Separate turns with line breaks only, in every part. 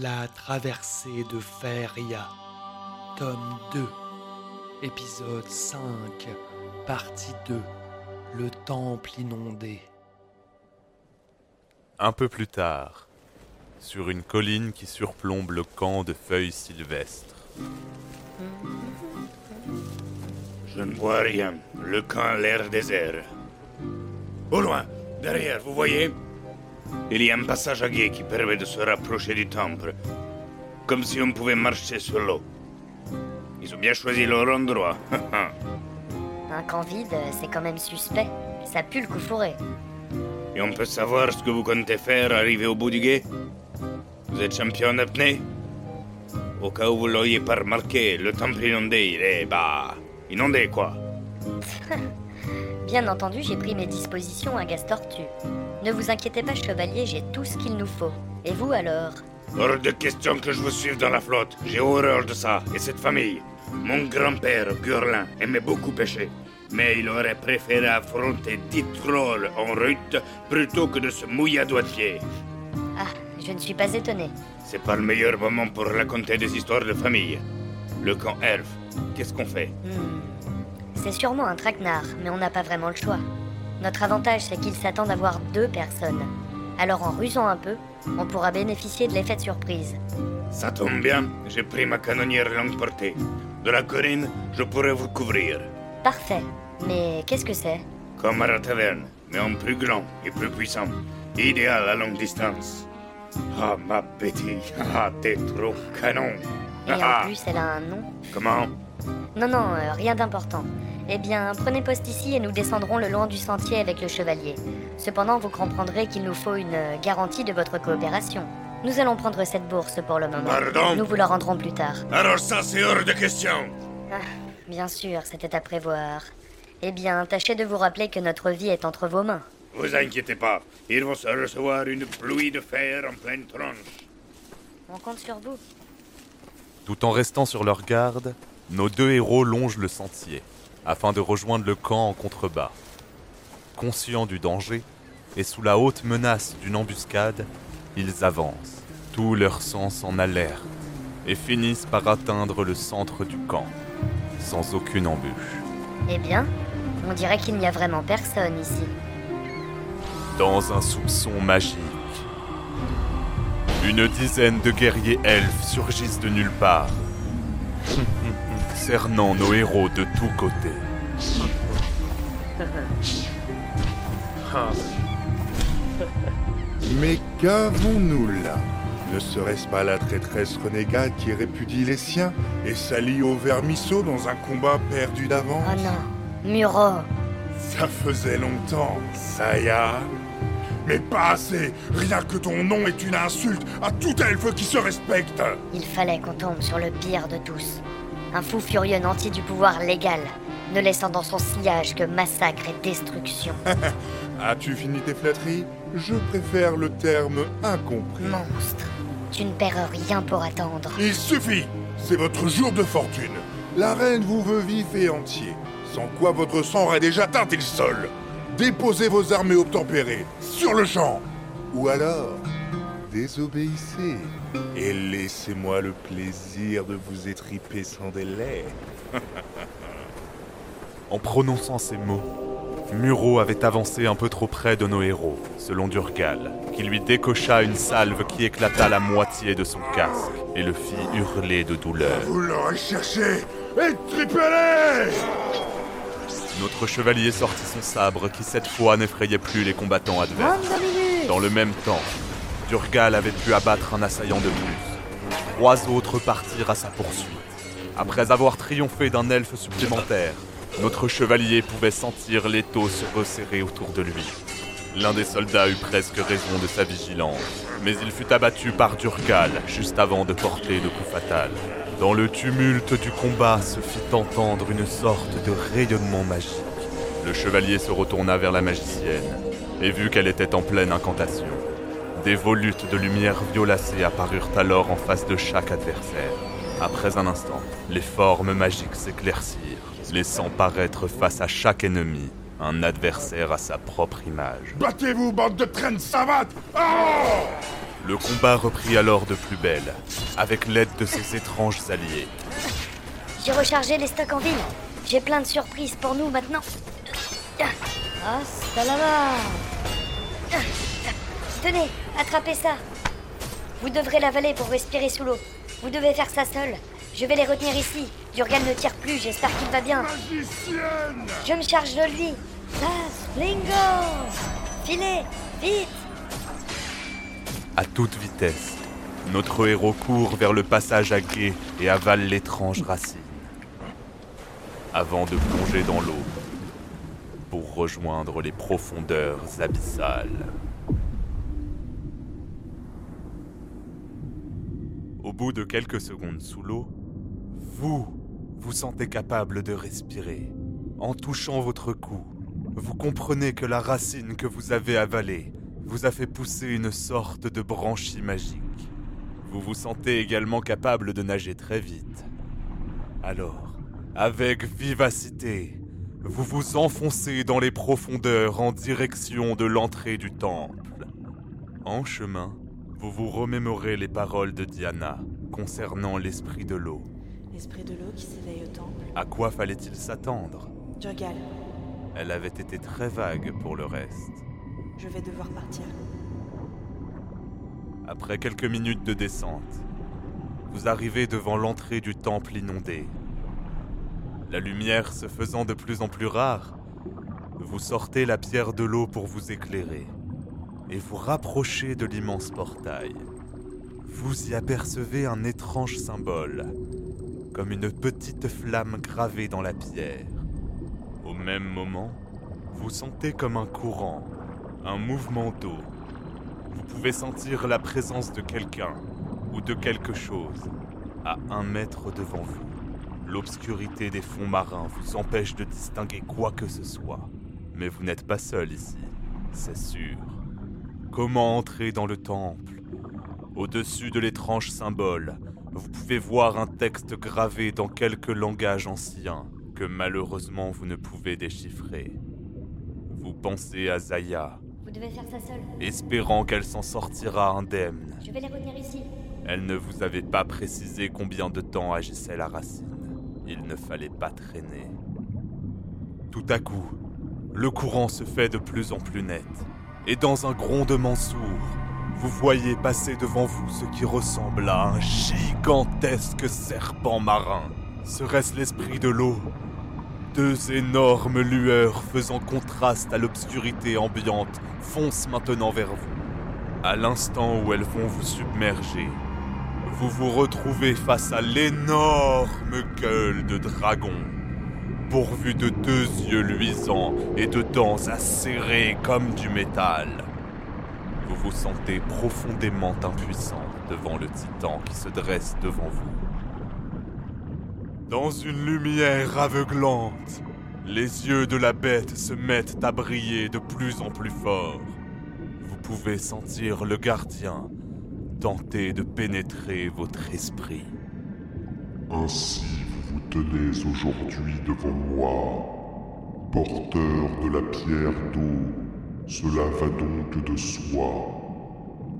La traversée de Feria, tome 2, épisode 5, partie 2, le temple inondé.
Un peu plus tard, sur une colline qui surplombe le camp de feuilles sylvestres.
Je ne vois rien. Le camp a l'air désert. Au loin, derrière, vous voyez? Il y a un passage à guet qui permet de se rapprocher du temple. Comme si on pouvait marcher sur l'eau. Ils ont bien choisi leur endroit.
Un camp vide, c'est quand même suspect. Ça pue le coup fourré.
Et on peut savoir ce que vous comptez faire arrivé au bout du guet Vous êtes champion en apnée Au cas où vous l'auriez pas remarqué, le temple inondé, il est, bah, inondé quoi.
Bien entendu, j'ai pris mes dispositions à Gastortu. Ne vous inquiétez pas, chevalier, j'ai tout ce qu'il nous faut. Et vous alors?
Hors de question que je vous suive dans la flotte. J'ai horreur de ça et cette famille. Mon grand-père, Gurlin, aimait beaucoup pêcher. Mais il aurait préféré affronter dix trolls en route plutôt que de se mouiller à doigts de pied.
Ah, je ne suis pas étonné.
C'est pas le meilleur moment pour raconter des histoires de famille. Le camp elfe, qu'est-ce qu'on fait?
Hmm. C'est sûrement un traquenard, mais on n'a pas vraiment le choix. Notre avantage, c'est qu'il s'attend d'avoir deux personnes. Alors en rusant un peu, on pourra bénéficier de l'effet de surprise.
Ça tombe bien, j'ai pris ma canonnière longue portée. De la colline, je pourrais vous couvrir.
Parfait. Mais qu'est-ce que c'est?
Comme à la taverne, mais en plus grand et plus puissant. Idéal à longue distance. Ah, ma Betty, ah, t'es trop canon.
Et
Ah,
en plus, elle a un nom.
Comment?
Non, non, euh, rien d'important. Eh bien, prenez poste ici et nous descendrons le long du sentier avec le chevalier. Cependant, vous comprendrez qu'il nous faut une euh, garantie de votre coopération. Nous allons prendre cette bourse pour le moment.
Pardon
Nous vous la rendrons plus tard.
Alors ça, c'est hors de question.
Ah, bien sûr, c'était à prévoir. Eh bien, tâchez de vous rappeler que notre vie est entre vos mains.
Vous inquiétez pas, ils vont se recevoir une pluie de fer en pleine tronche.
On compte sur vous.
Tout en restant sur leur garde, nos deux héros longent le sentier, afin de rejoindre le camp en contrebas. Conscients du danger, et sous la haute menace d'une embuscade, ils avancent, tout leur sens en alerte, et finissent par atteindre le centre du camp, sans aucune embûche.
Eh bien, on dirait qu'il n'y a vraiment personne ici.
Dans un soupçon magique, une dizaine de guerriers elfes surgissent de nulle part, cernant nos héros de tous côtés.
Mais qu'avons-nous là? Ne serait-ce pas la traîtresse renégade qui répudie les siens et s'allie au vermisseau dans un combat perdu d'avance?
Oh non, Muro
Ça faisait longtemps, Saya. Mais pas assez Rien que ton nom est une insulte à tout elfe qui se respecte
Il fallait qu'on tombe sur le pire de tous. Un fou furieux nanti du pouvoir légal, ne laissant dans son sillage que massacre et destruction.
As-tu fini tes flatteries? Je préfère le terme incompris.
Monstre, tu ne perds rien pour attendre.
Il suffit C'est votre jour de fortune. La reine vous veut vif et entier, sans quoi votre sang aurait déjà teinté le sol. Déposez vos armées obtempérées, sur le champ Ou alors, désobéissez, et laissez-moi le plaisir de vous étriper sans délai.
En prononçant ces mots, Muro avait avancé un peu trop près de nos héros, selon Durgal, qui lui décocha une salve qui éclata la moitié de son casque et le fit hurler de douleur.
Vous l'aurez cherché Étripez-les
Notre chevalier sortit son sabre qui cette fois n'effrayait plus les combattants adverses. Dans le même temps, Durgal avait pu abattre un assaillant de plus. Trois autres partirent à sa poursuite. Après avoir triomphé d'un elfe supplémentaire, notre chevalier pouvait sentir l'étau se resserrer autour de lui. L'un des soldats eut presque raison de sa vigilance, mais il fut abattu par Durgal juste avant de porter le coup fatal. Dans le tumulte du combat se fit entendre une sorte de rayonnement magique. Le chevalier se retourna vers la magicienne et vit qu'elle était en pleine incantation. Des volutes de lumière violacée apparurent alors en face de chaque adversaire. Après un instant, les formes magiques s'éclaircirent, laissant paraître face à chaque ennemi un adversaire à sa propre image.
Battez-vous, bande de traînes savates Oh
Le combat reprit alors de plus belle, avec l'aide de ses étranges alliés.
J'ai rechargé les stocks en ville. J'ai plein de surprises pour nous maintenant. Hasta là Tenez, attrapez ça. Vous devrez l'avaler pour respirer sous l'eau. Vous devez faire ça seul. Je vais les retenir ici. Durgal ne tire plus, j'espère qu'il va bien. Je me charge de lui. Das Lingo Filez, vite
À toute vitesse, notre héros court vers le passage à quai et avale l'étrange racine. Avant de plonger dans l'eau pour rejoindre les profondeurs abyssales. Au bout de quelques secondes sous l'eau, vous vous sentez capable de respirer. En touchant votre cou, vous comprenez que la racine que vous avez avalée vous a fait pousser une sorte de branchie magique. Vous vous sentez également capable de nager très vite. Alors, avec vivacité, vous vous enfoncez dans les profondeurs en direction de l'entrée du temple. En chemin, vous vous remémorez les paroles de Diana concernant l'esprit de l'eau.
L'esprit de l'eau qui s'éveille au temple.
À quoi fallait-il s'attendre?
Jogal,
Elle avait été très vague pour le reste.
je vais devoir partir.
Après quelques minutes de descente, vous arrivez devant l'entrée du temple inondé. La lumière se faisant de plus en plus rare, vous sortez la pierre de l'eau pour vous éclairer et vous rapprochez de l'immense portail. Vous y apercevez un étrange symbole, comme une petite flamme gravée dans la pierre. Au même moment, vous sentez comme un courant, un mouvement d'eau. Vous pouvez sentir la présence de quelqu'un ou de quelque chose à un mètre devant vous. L'obscurité des fonds marins vous empêche de distinguer quoi que ce soit. Mais vous n'êtes pas seul ici, c'est sûr. Comment entrer dans le temple? Au-dessus de l'étrange symbole, vous pouvez voir un texte gravé dans quelque langage ancien que malheureusement vous ne pouvez déchiffrer. Vous pensez à Zaya,
Vous devez faire ça seul.
espérant qu'elle s'en sortira indemne.
Je vais les retenir ici.
Elle ne vous avait pas précisé combien de temps agissait la racine. Il ne fallait pas traîner. Tout à coup, le courant se fait de plus en plus net, et dans un grondement sourd, vous voyez passer devant vous ce qui ressemble à un gigantesque serpent marin. Serait-ce l'esprit de l'eau? Deux énormes lueurs faisant contraste à l'obscurité ambiante foncent maintenant vers vous. À l'instant où elles vont vous submerger, vous vous retrouvez face à l'énorme gueule de dragon, pourvu de deux yeux luisants et de dents acérées comme du métal. Vous vous sentez profondément impuissant devant le titan qui se dresse devant vous. Dans une lumière aveuglante, les yeux de la bête se mettent à briller de plus en plus fort. Vous pouvez sentir le gardien tenter de pénétrer votre esprit.
Ainsi tenez aujourd'hui devant moi, porteur de la pierre d'eau, cela va donc de soi.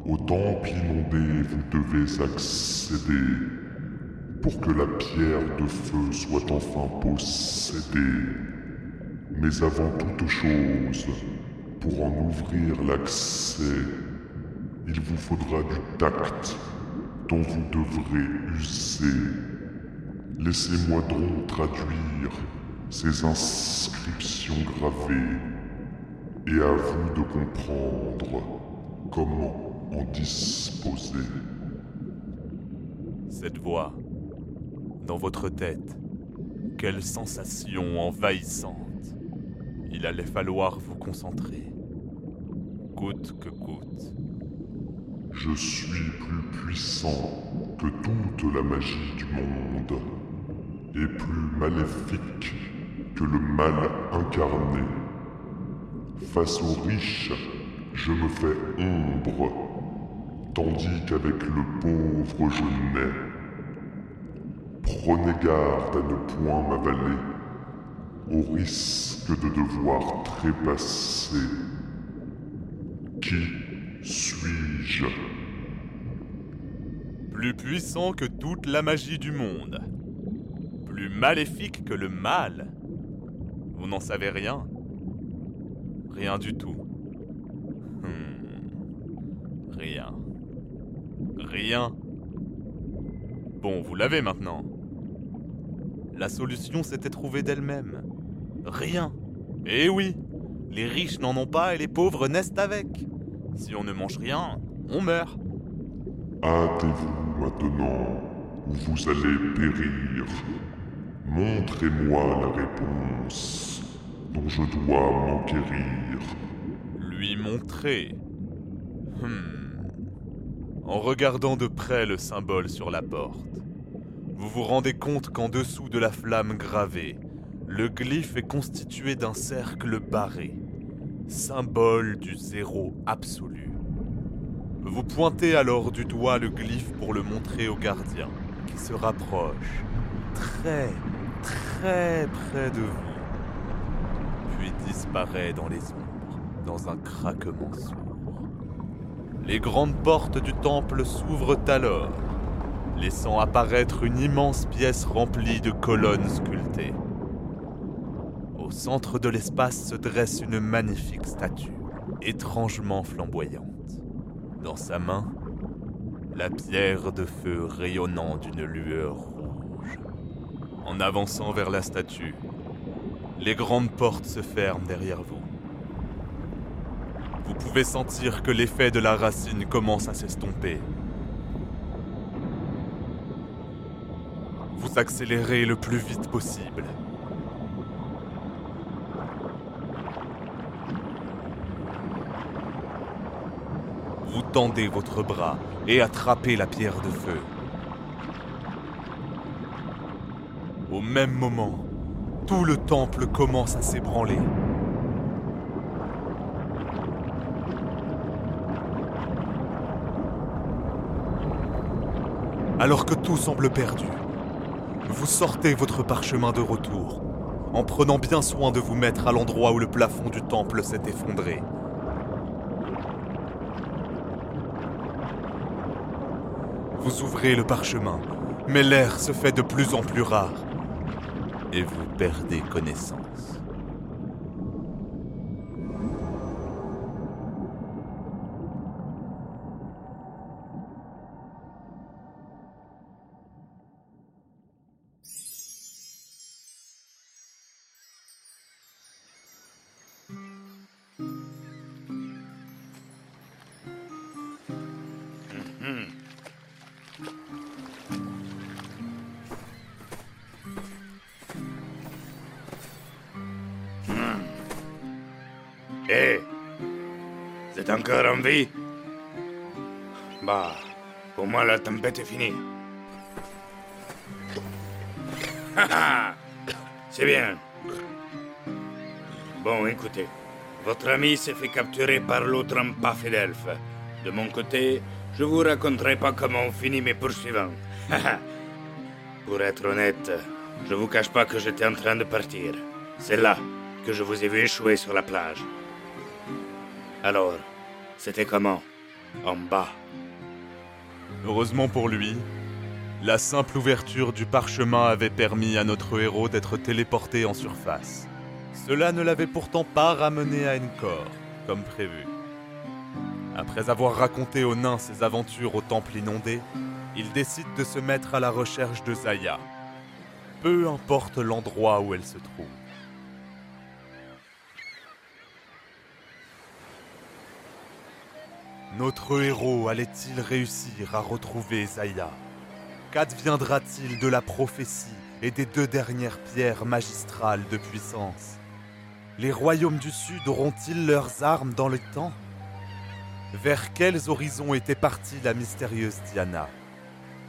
Au temple inondé, vous devez accéder pour que la pierre de feu soit enfin possédée. Mais avant toute chose, pour en ouvrir l'accès, il vous faudra du tact dont vous devrez user. Laissez-moi donc traduire ces inscriptions gravées et à vous de comprendre comment en disposer.
Cette voix, dans votre tête, quelle sensation envahissante. Il allait falloir vous concentrer, coûte que coûte.
Je suis plus puissant que toute la magie du monde et plus maléfique que le mal incarné. Face aux riches, je me fais ombre, tandis qu'avec le pauvre je nais. Prenez garde à ne point m'avaler, au risque de devoir trépasser. Qui suis-je?
Plus puissant que toute la magie du monde. Plus maléfique que le mal. Vous n'en savez rien Rien du tout. Hmm. Rien. Rien. Bon, vous l'avez maintenant. La solution s'était trouvée d'elle-même. Rien. Eh oui, les riches n'en ont pas et les pauvres naissent avec. Si on ne mange rien, on meurt.
Hâtez-vous maintenant, ou vous allez périr. Montrez-moi la réponse dont je dois m'enquérir.
Lui montrer. Hmm. En regardant de près le symbole sur la porte, vous vous rendez compte qu'en dessous de la flamme gravée, le glyphe est constitué d'un cercle barré, symbole du zéro absolu. Vous pointez alors du doigt le glyphe pour le montrer au gardien, qui se rapproche, très, très près de vous, puis disparaît dans les ombres, dans un craquement sourd. Les grandes portes du temple s'ouvrent alors, laissant apparaître une immense pièce remplie de colonnes sculptées. Au centre de l'espace se dresse une magnifique statue, étrangement flamboyante. Dans sa main, la pierre de feu rayonnant d'une lueur rouge. En avançant vers la statue, les grandes portes se ferment derrière vous. Vous pouvez sentir que l'effet de la racine commence à s'estomper. Vous accélérez le plus vite possible. Vous tendez votre bras et attrapez la pierre de feu. Au même moment, tout le temple commence à s'ébranler. Alors que tout semble perdu, vous sortez votre parchemin de retour, en prenant bien soin de vous mettre à l'endroit où le plafond du temple s'est effondré. Vous ouvrez le parchemin, mais l'air se fait de plus en plus rare, et vous perdez connaissance.
Encore en vie Bah, pour moi la tempête est finie. C'est bien. Bon, écoutez. Votre ami s'est fait capturer par l'autre empafé d'elfe. De mon côté, je vous raconterai pas comment on finit mes poursuivants. Pour être honnête, je vous cache pas que j'étais en train de partir. C'est là que je vous ai vu échouer sur la plage. Alors, c'était comment? En bas.
Heureusement pour lui, la simple ouverture du parchemin avait permis à notre héros d'être téléporté en surface. Cela ne l'avait pourtant pas ramené à Encore, comme prévu. Après avoir raconté aux nains ses aventures au temple inondé, il décide de se mettre à la recherche de Zaya. Peu importe l'endroit où elle se trouve. Notre héros allait-il réussir à retrouver Zaya? Qu'adviendra-t-il de la prophétie et des deux dernières pierres magistrales de puissance? Les royaumes du Sud auront-ils leurs armes dans le temps? Vers quels horizons était partie la mystérieuse Diana?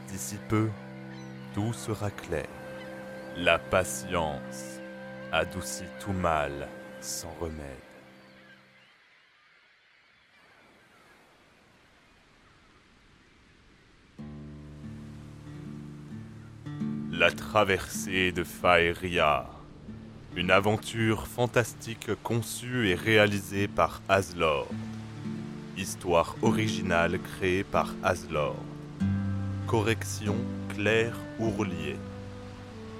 D'ici peu, tout sera clair. La patience adoucit tout mal sans remède. La traversée de Faeria. Une aventure fantastique conçue et réalisée par Aslord. Histoire originale créée par Aslord. Correction Claire Ourlier.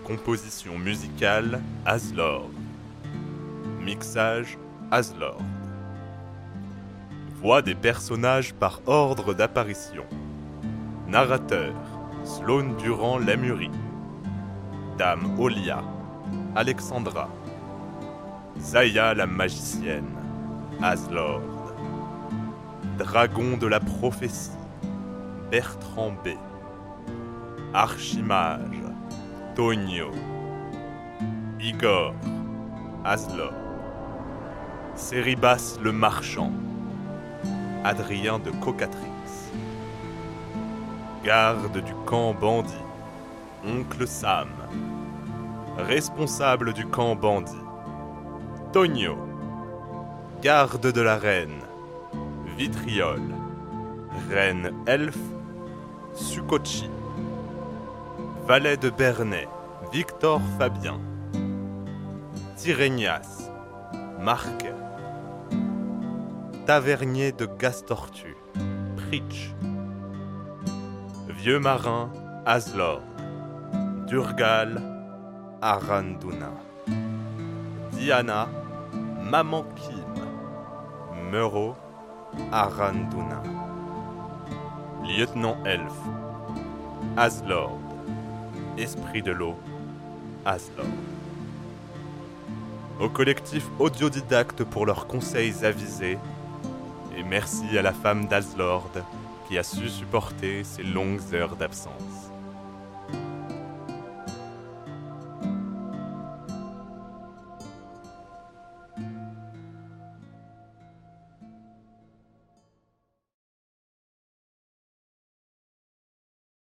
Composition musicale Aslord. Mixage Aslord. Voix des personnages par ordre d'apparition. Narrateur Sloane Durand Lamurie. Dame Olia Alexandra. Zaya la magicienne Aslord. Dragon de la prophétie Bertrand B. Archimage Tonio. Igor Aslord. Céribas le marchand Adrien de Cocatrix. Garde du camp bandit Oncle Sam. Responsable du camp bandit Tonio. Garde de la reine Vitriol. Reine elfe Sukochi. Valet de Bernay, Victor Fabien. Tyrénias, Marc. Tavernier de Gastortu, Pritch. Vieux marin, Aslord. Durgal, Aranduna. Diana, Maman Kim. Meuro, Aranduna. Lieutenant Elfe, Aslord. Esprit de l'eau, Aslord. Au collectif Audiodidacte pour leurs conseils avisés, et merci à la femme d'Aslord qui a su supporter ces longues heures d'absence.